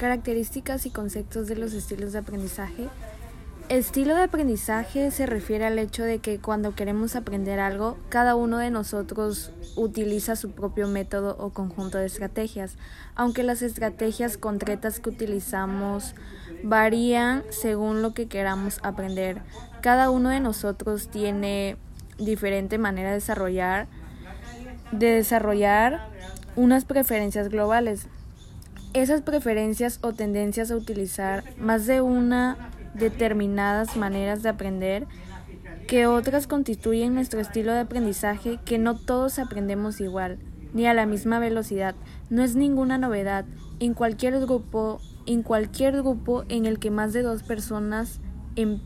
Características y conceptos de los estilos de aprendizaje. Estilo de aprendizaje se refiere al hecho de que cuando queremos aprender algo, cada uno de nosotros utiliza su propio método o conjunto de estrategias, aunque las estrategias concretas que utilizamos varían según lo que queramos aprender. Cada uno de nosotros tiene diferente manera de desarrollar de desarrollar unas preferencias globales. Esas preferencias o tendencias a utilizar más de una determinadas maneras de aprender que otras constituyen nuestro estilo de aprendizaje que no todos aprendemos igual, ni a la misma velocidad. No es ninguna novedad. En cualquier grupo, en cualquier grupo en el que más de dos personas em,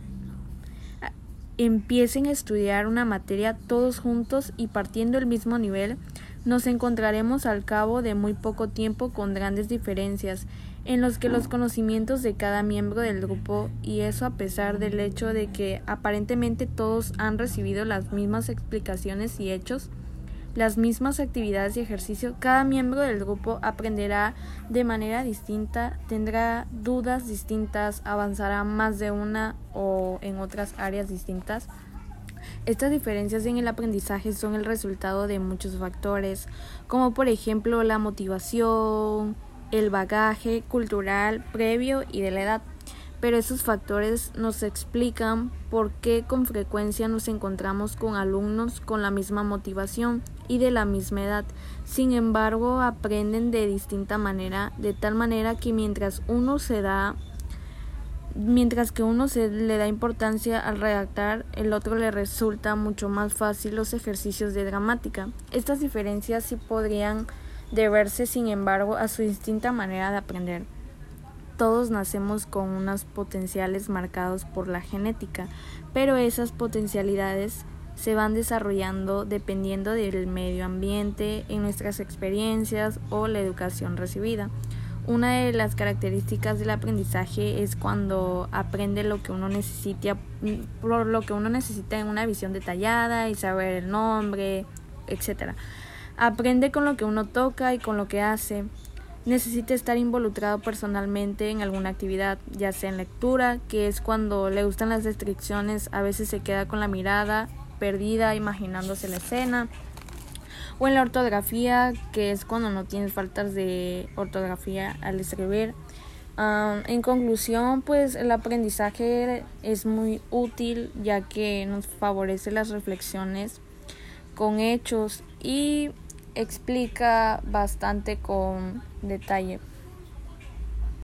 empiecen a estudiar una materia todos juntos y partiendo el mismo nivel, nos encontraremos al cabo de muy poco tiempo con grandes diferencias en los que los conocimientos de cada miembro del grupo, y eso a pesar del hecho de que aparentemente todos han recibido las mismas explicaciones y hechos, las mismas actividades y ejercicio, cada miembro del grupo aprenderá de manera distinta, tendrá dudas distintas, avanzará más de una o en otras áreas distintas. Estas diferencias en el aprendizaje son el resultado de muchos factores, como por ejemplo la motivación, el bagaje cultural previo y de la edad. Pero esos factores nos explican por qué con frecuencia nos encontramos con alumnos con la misma motivación y de la misma edad. Sin embargo, aprenden de distinta manera, de tal manera que mientras uno se da mientras que uno se le da importancia al redactar, el otro le resulta mucho más fácil los ejercicios de gramática. Estas diferencias sí podrían deberse, sin embargo, a su distinta manera de aprender. Todos nacemos con unas potenciales marcados por la genética, pero esas potencialidades se van desarrollando dependiendo del medio ambiente, en nuestras experiencias o la educación recibida. Una de las características del aprendizaje es cuando aprende lo que uno necesita, lo que uno necesita en una visión detallada y saber el nombre, etcétera. Aprende con lo que uno toca y con lo que hace. Necesita estar involucrado personalmente en alguna actividad, ya sea en lectura, que es cuando le gustan las descripciones, a veces se queda con la mirada perdida imaginándose la escena, o en la ortografía, que es cuando no tienes faltas de ortografía al escribir. en conclusión, pues el aprendizaje es muy útil ya que nos favorece las reflexiones con hechos y explica bastante con detalle.